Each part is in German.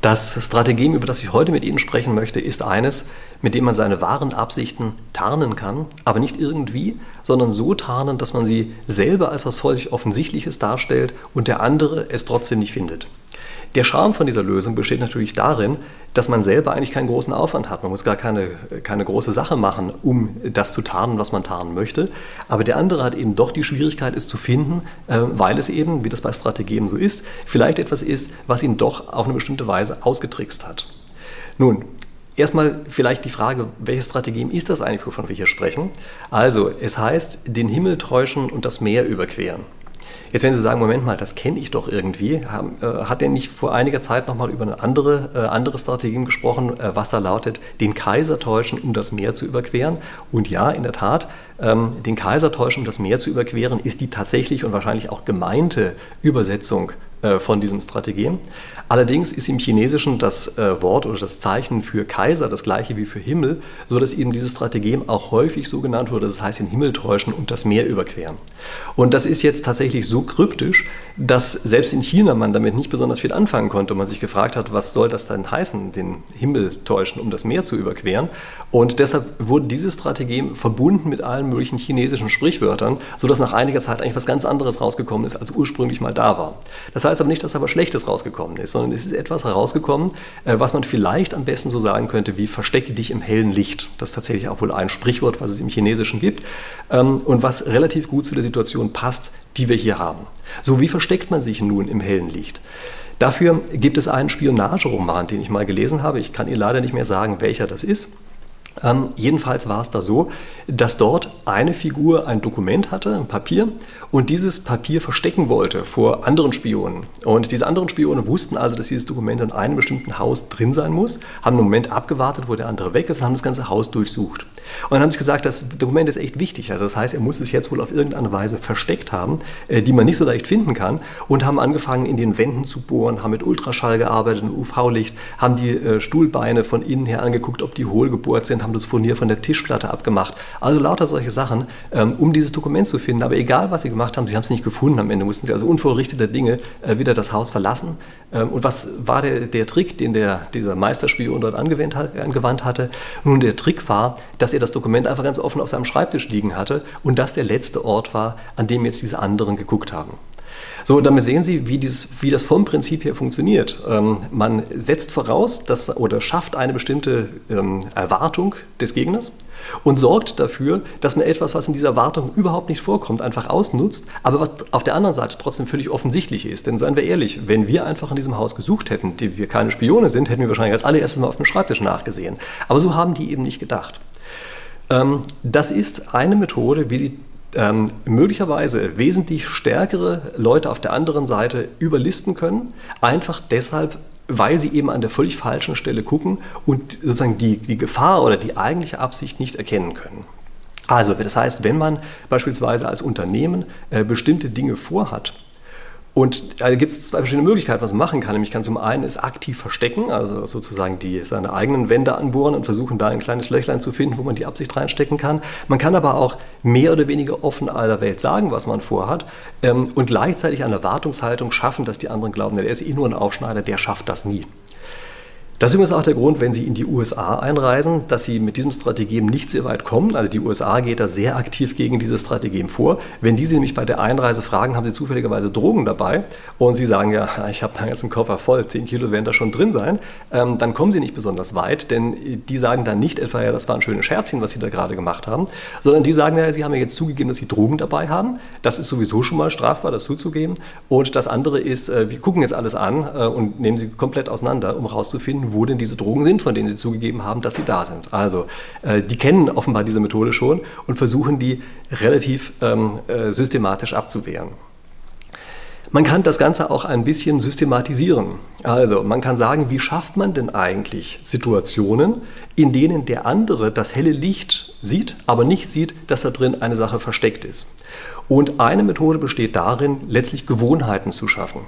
Das Strategem, über das ich heute mit Ihnen sprechen möchte, ist eines, mit dem man seine wahren Absichten tarnen kann, aber nicht irgendwie, sondern so tarnen, dass man sie selber als was völlig Offensichtliches darstellt und der andere es trotzdem nicht findet. Der Charme von dieser Lösung besteht natürlich darin, dass man selber eigentlich keinen großen Aufwand hat. Man muss gar keine, keine große Sache machen, um das zu tarnen, was man tarnen möchte. Aber der andere hat eben doch die Schwierigkeit, es zu finden, äh, weil es eben, wie das bei Strategien so ist, vielleicht etwas ist, was ihn doch auf eine bestimmte Weise ausgetrickst hat. Nun, Erstmal vielleicht die Frage, welches Strategien ist das eigentlich, wovon wir hier sprechen? Also, es heißt, den Himmel täuschen und das Meer überqueren. Jetzt werden Sie sagen, Moment mal, das kenne ich doch irgendwie. Äh, hat er nicht vor einiger Zeit nochmal über eine andere, äh, andere Strategien gesprochen, äh, was da lautet, den Kaiser täuschen, um das Meer zu überqueren? Und ja, in der Tat, ähm, den Kaiser täuschen, um das Meer zu überqueren, ist die tatsächlich und wahrscheinlich auch gemeinte Übersetzung von diesem Strategien. Allerdings ist im Chinesischen das äh, Wort oder das Zeichen für Kaiser das gleiche wie für Himmel, so dass eben dieses Strategem auch häufig so genannt wurde, das heißt den Himmel täuschen und das Meer überqueren. Und das ist jetzt tatsächlich so kryptisch, dass selbst in China man damit nicht besonders viel anfangen konnte und man sich gefragt hat, was soll das denn heißen, den Himmel täuschen, um das Meer zu überqueren. Und deshalb wurde dieses Strategem verbunden mit allen möglichen chinesischen Sprichwörtern, sodass nach einiger Zeit eigentlich was ganz anderes rausgekommen ist, als ursprünglich mal da war. Das heißt aber nicht, dass aber Schlechtes rausgekommen ist, sondern es ist etwas herausgekommen, äh, was man vielleicht am besten so sagen könnte wie verstecke dich im hellen Licht. Das ist tatsächlich auch wohl ein Sprichwort, was es im Chinesischen gibt ähm, und was relativ gut zu der Situation passt, die wir hier haben. So, wie versteckt man sich nun im hellen Licht? Dafür gibt es einen Spionageroman, den ich mal gelesen habe. Ich kann Ihnen leider nicht mehr sagen, welcher das ist. Ähm, jedenfalls war es da so, dass dort eine Figur ein Dokument hatte, ein Papier, und dieses Papier verstecken wollte vor anderen Spionen. Und diese anderen Spione wussten also, dass dieses Dokument in einem bestimmten Haus drin sein muss, haben einen Moment abgewartet, wo der andere weg ist und haben das ganze Haus durchsucht. Und dann haben sie gesagt, das Dokument ist echt wichtig. Also das heißt, er muss es jetzt wohl auf irgendeine Weise versteckt haben, äh, die man nicht so leicht finden kann, und haben angefangen, in den Wänden zu bohren, haben mit Ultraschall gearbeitet, mit UV-Licht, haben die äh, Stuhlbeine von innen her angeguckt, ob die hohl gebohrt sind, haben das Furnier von der Tischplatte abgemacht. Also lauter solche Sachen, ähm, um dieses Dokument zu finden. Aber egal, was sie gemacht haben, sie haben es nicht gefunden am Ende, mussten sie also unvorrichteter Dinge äh, wieder das Haus verlassen. Ähm, und was war der, der Trick, den der, dieser Meisterspion dort angewandt, angewandt hatte? Nun, der Trick war, dass er das Dokument einfach ganz offen auf seinem Schreibtisch liegen hatte und das der letzte Ort war, an dem jetzt diese anderen geguckt haben. So, damit sehen Sie, wie, dieses, wie das vom Prinzip her funktioniert. Ähm, man setzt voraus dass, oder schafft eine bestimmte ähm, Erwartung des Gegners und sorgt dafür, dass man etwas, was in dieser Erwartung überhaupt nicht vorkommt, einfach ausnutzt, aber was auf der anderen Seite trotzdem völlig offensichtlich ist. Denn seien wir ehrlich, wenn wir einfach in diesem Haus gesucht hätten, die wir keine Spione sind, hätten wir wahrscheinlich als allererstes mal auf dem Schreibtisch nachgesehen. Aber so haben die eben nicht gedacht. Ähm, das ist eine Methode, wie Sie ähm, möglicherweise wesentlich stärkere Leute auf der anderen Seite überlisten können, einfach deshalb, weil sie eben an der völlig falschen Stelle gucken und sozusagen die, die Gefahr oder die eigentliche Absicht nicht erkennen können. Also, das heißt, wenn man beispielsweise als Unternehmen äh, bestimmte Dinge vorhat, und da gibt es zwei verschiedene Möglichkeiten, was man machen kann. Nämlich kann zum einen es aktiv verstecken, also sozusagen die, seine eigenen Wände anbohren und versuchen, da ein kleines Löchlein zu finden, wo man die Absicht reinstecken kann. Man kann aber auch mehr oder weniger offen aller Welt sagen, was man vorhat ähm, und gleichzeitig eine Erwartungshaltung schaffen, dass die anderen glauben, der ist eh nur ein Aufschneider, der schafft das nie. Das ist übrigens auch der Grund, wenn Sie in die USA einreisen, dass Sie mit diesem Strategem nicht sehr weit kommen. Also die USA geht da sehr aktiv gegen dieses Strategem vor. Wenn die Sie nämlich bei der Einreise fragen, haben Sie zufälligerweise Drogen dabei und Sie sagen, ja, ich habe meinen ganzen Koffer voll, 10 Kilo werden da schon drin sein, ähm, dann kommen Sie nicht besonders weit, denn die sagen dann nicht etwa, ja, das war ein schönes Scherzchen, was Sie da gerade gemacht haben, sondern die sagen, ja, Sie haben ja jetzt zugegeben, dass Sie Drogen dabei haben. Das ist sowieso schon mal strafbar, das zuzugeben. Und das andere ist, äh, wir gucken jetzt alles an äh, und nehmen Sie komplett auseinander, um herauszufinden, wo denn diese Drogen sind, von denen sie zugegeben haben, dass sie da sind. Also äh, die kennen offenbar diese Methode schon und versuchen die relativ ähm, äh, systematisch abzuwehren. Man kann das Ganze auch ein bisschen systematisieren. Also man kann sagen, wie schafft man denn eigentlich Situationen, in denen der andere das helle Licht sieht, aber nicht sieht, dass da drin eine Sache versteckt ist. Und eine Methode besteht darin, letztlich Gewohnheiten zu schaffen.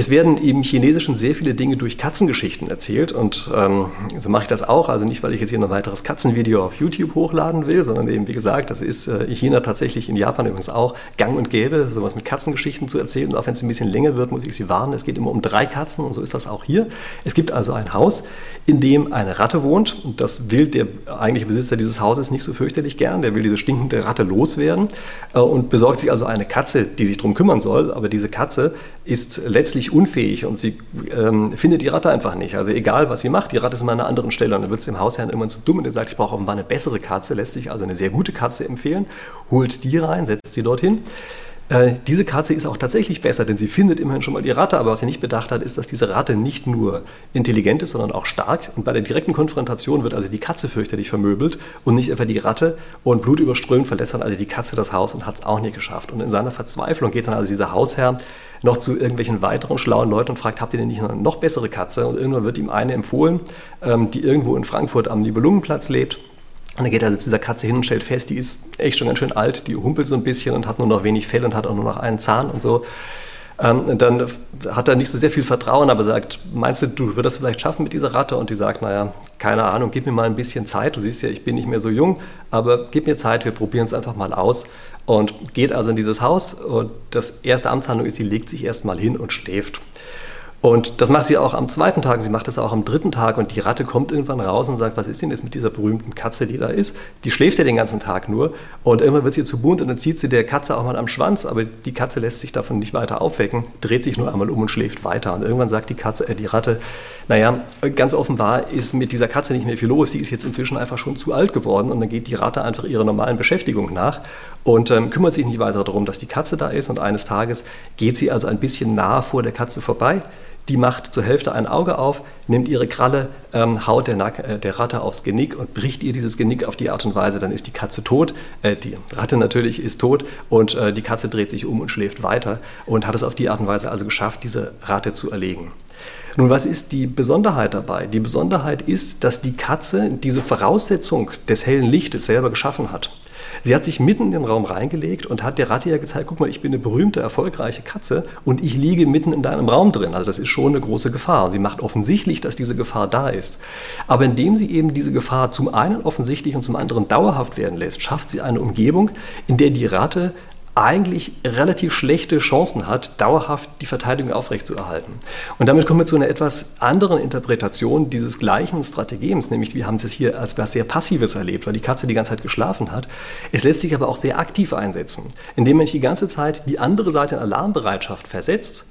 Es werden im Chinesischen sehr viele Dinge durch Katzengeschichten erzählt und ähm, so mache ich das auch. Also nicht, weil ich jetzt hier ein weiteres Katzenvideo auf YouTube hochladen will, sondern eben, wie gesagt, das ist äh, in China tatsächlich, in Japan übrigens auch, gang und gäbe, sowas mit Katzengeschichten zu erzählen. Und auch wenn es ein bisschen länger wird, muss ich Sie warnen, es geht immer um drei Katzen und so ist das auch hier. Es gibt also ein Haus, in dem eine Ratte wohnt und das will der eigentliche Besitzer dieses Hauses nicht so fürchterlich gern. Der will diese stinkende Ratte loswerden äh, und besorgt sich also eine Katze, die sich darum kümmern soll. Aber diese Katze ist letztlich unfähig und sie ähm, findet die Ratte einfach nicht. Also egal, was sie macht, die Ratte ist immer an einer anderen Stelle und dann wird es dem Hausherrn immer zu dumm und er sagt, ich brauche offenbar eine bessere Katze, lässt sich also eine sehr gute Katze empfehlen, holt die rein, setzt sie dorthin. Äh, diese Katze ist auch tatsächlich besser, denn sie findet immerhin schon mal die Ratte. Aber was sie nicht bedacht hat, ist, dass diese Ratte nicht nur intelligent ist, sondern auch stark. Und bei der direkten Konfrontation wird also die Katze fürchterlich vermöbelt und nicht etwa die Ratte. Und blutüberströmt verlässt dann also die Katze das Haus und hat es auch nicht geschafft. Und in seiner Verzweiflung geht dann also dieser Hausherr noch zu irgendwelchen weiteren schlauen Leuten und fragt, habt ihr denn nicht eine noch bessere Katze? Und irgendwann wird ihm eine empfohlen, ähm, die irgendwo in Frankfurt am Nibelungenplatz lebt und dann geht er also zu dieser Katze hin und stellt fest, die ist echt schon ganz schön alt, die humpelt so ein bisschen und hat nur noch wenig Fell und hat auch nur noch einen Zahn und so. Ähm, dann hat er nicht so sehr viel Vertrauen, aber sagt, meinst du, du würdest das vielleicht schaffen mit dieser Ratte? Und die sagt, naja, keine Ahnung, gib mir mal ein bisschen Zeit. Du siehst ja, ich bin nicht mehr so jung, aber gib mir Zeit, wir probieren es einfach mal aus. Und geht also in dieses Haus und das erste Amtshandlung ist, sie legt sich erst mal hin und schläft. Und das macht sie auch am zweiten Tag, sie macht das auch am dritten Tag. Und die Ratte kommt irgendwann raus und sagt, was ist denn jetzt mit dieser berühmten Katze, die da ist? Die schläft ja den ganzen Tag nur. Und irgendwann wird sie zu bunt und dann zieht sie der Katze auch mal am Schwanz, aber die Katze lässt sich davon nicht weiter aufwecken, dreht sich nur einmal um und schläft weiter. Und irgendwann sagt die Katze, äh, die Ratte, naja, ganz offenbar ist mit dieser Katze nicht mehr viel los, die ist jetzt inzwischen einfach schon zu alt geworden. Und dann geht die Ratte einfach ihrer normalen Beschäftigung nach und ähm, kümmert sich nicht weiter darum, dass die Katze da ist. Und eines Tages geht sie also ein bisschen nah vor der Katze vorbei die macht zur Hälfte ein Auge auf, nimmt ihre Kralle, ähm, haut der, Nack, äh, der, Ratte aufs Genick und bricht ihr dieses Genick auf die Art und Weise, dann ist die Katze tot. Äh, die Ratte natürlich ist tot und äh, die Katze dreht sich um und schläft weiter und hat es auf die Art und Weise also geschafft, diese Ratte zu erlegen. Nun, was ist die Besonderheit dabei? Die Besonderheit ist, dass die Katze diese Voraussetzung des hellen Lichtes selber geschaffen hat. Sie hat sich mitten in den Raum reingelegt und hat der Ratte ja gezeigt, guck mal, ich bin eine berühmte, erfolgreiche Katze und ich liege mitten in deinem Raum drin. Also das ist schon eine große Gefahr. Sie macht offensichtlich, dass diese Gefahr da ist. Aber indem sie eben diese Gefahr zum einen offensichtlich und zum anderen dauerhaft werden lässt, schafft sie eine Umgebung, in der die Ratte eigentlich relativ schlechte Chancen hat, dauerhaft die Verteidigung aufrechtzuerhalten. Und damit kommen wir zu einer etwas anderen Interpretation dieses gleichen Strategems, nämlich wir haben es hier als etwas sehr Passives erlebt, weil die Katze die ganze Zeit geschlafen hat. Es lässt sich aber auch sehr aktiv einsetzen, indem man die ganze Zeit die andere Seite in Alarmbereitschaft versetzt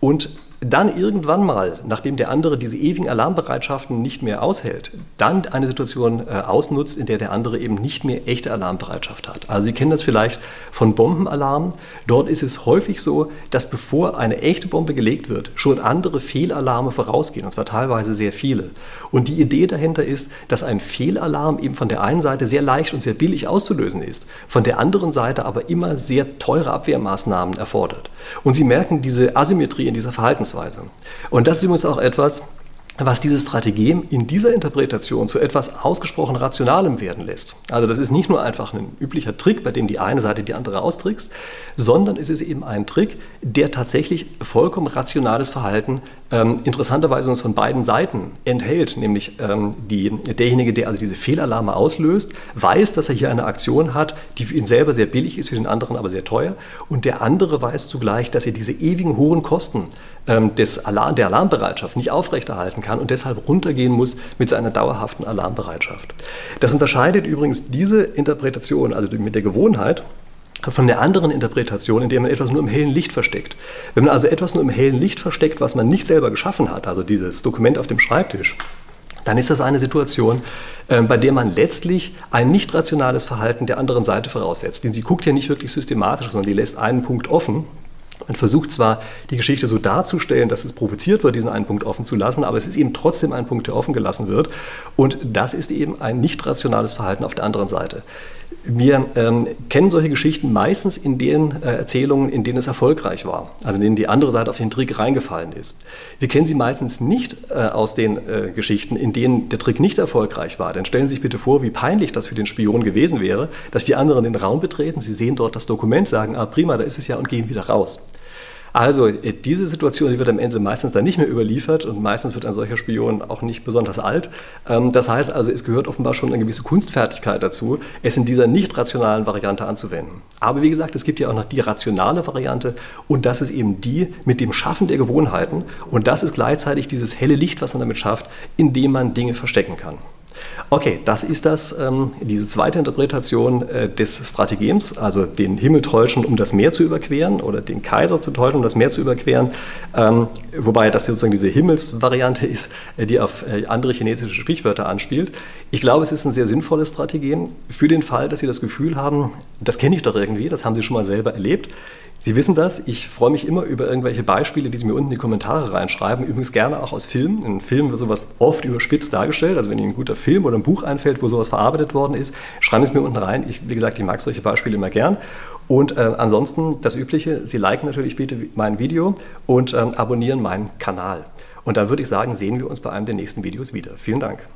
und dann irgendwann mal, nachdem der andere diese ewigen Alarmbereitschaften nicht mehr aushält, dann eine Situation äh, ausnutzt, in der der andere eben nicht mehr echte Alarmbereitschaft hat. Also Sie kennen das vielleicht von Bombenalarmen. Dort ist es häufig so, dass bevor eine echte Bombe gelegt wird, schon andere Fehlalarme vorausgehen, und zwar teilweise sehr viele. Und die Idee dahinter ist, dass ein Fehlalarm eben von der einen Seite sehr leicht und sehr billig auszulösen ist, von der anderen Seite aber immer sehr teure Abwehrmaßnahmen erfordert. Und Sie merken diese Asymmetrie in dieser Verhaltensweise. Verhaltensweise. Und das ist übrigens auch etwas, was diese Strategie in dieser Interpretation zu etwas ausgesprochen Rationalem werden lässt. Also das ist nicht nur einfach ein üblicher Trick, bei dem die eine Seite die andere austrickst, sondern es ist eben ein Trick, der tatsächlich vollkommen rationales Verhalten ähm, interessanterweise uns von beiden Seiten enthält, nämlich ähm, die, derjenige, der also diese Fehlalarme auslöst, weiß, dass er hier eine Aktion hat, die für ihn selber sehr billig ist, für den anderen aber sehr teuer. Und der andere weiß zugleich, dass er diese ewigen hohen Kosten ähm, des Alarm, der Alarmbereitschaft nicht aufrechterhalten kann und deshalb runtergehen muss mit seiner dauerhaften Alarmbereitschaft. Das unterscheidet übrigens diese Interpretation, also mit der Gewohnheit, von der anderen Interpretation, in der man etwas nur im hellen Licht versteckt. Wenn man also etwas nur im hellen Licht versteckt, was man nicht selber geschaffen hat, also dieses Dokument auf dem Schreibtisch, dann ist das eine Situation, äh, bei der man letztlich ein nicht rationales Verhalten der anderen Seite voraussetzt. Denn sie guckt ja nicht wirklich systematisch, sondern die lässt einen Punkt offen man versucht zwar, die Geschichte so darzustellen, dass es provoziert wird, diesen einen Punkt offen zu lassen, aber es ist eben trotzdem ein Punkt, der offen gelassen wird. Und das ist eben ein nicht rationales Verhalten auf der anderen Seite. Wir ähm, kennen solche Geschichten meistens in den äh, Erzählungen, in denen es erfolgreich war, also in denen die andere Seite auf den Trick reingefallen ist. Wir kennen sie meistens nicht äh, aus den äh, Geschichten, in denen der Trick nicht erfolgreich war. Denn stellen Sie sich bitte vor, wie peinlich das für den Spion gewesen wäre, dass die anderen den Raum betreten, sie sehen dort das Dokument, sagen, ah prima, da ist es ja und gehen wieder raus. Also äh, diese Situation die wird am Ende meistens dann nicht mehr überliefert und meistens wird ein solcher Spion auch nicht besonders alt. Ähm, das heißt also, es gehört offenbar schon eine gewisse Kunstfertigkeit dazu, es in dieser nicht rationalen Variante anzuwenden. Aber wie gesagt, es gibt ja auch noch die rationale Variante und das ist eben die mit dem Schaffen der Gewohnheiten und das ist gleichzeitig dieses helle Licht, was man damit schafft, indem man Dinge verstecken kann. Okay, das ist das, ähm, diese zweite Interpretation äh, des Strategems, also den Himmel täuschen, um das Meer zu überqueren oder den Kaiser zu täuschen, um das Meer zu überqueren. Ähm, wobei das sozusagen diese Himmelsvariante ist, äh, die auf äh, andere chinesische Sprichwörter anspielt. Ich glaube, es ist ein sehr sinnvolles Strategem für den Fall, dass Sie das Gefühl haben, das kenne ich doch irgendwie, das haben Sie schon mal selber erlebt. Sie wissen das, ich freue mich immer über irgendwelche Beispiele, die Sie mir unten in die Kommentare reinschreiben. Übrigens gerne auch aus Filmen. In Filmen wird sowas oft überspitzt dargestellt. Also wenn Ihnen ein guter Film oder ein Buch einfällt, wo sowas verarbeitet worden ist, schreiben Sie es mir unten rein. Ich, wie gesagt, ich mag solche Beispiele immer gern. Und äh, ansonsten das Übliche, Sie liken natürlich bitte mein Video und ähm, abonnieren meinen Kanal. Und dann würde ich sagen, sehen wir uns bei einem der nächsten Videos wieder. Vielen Dank.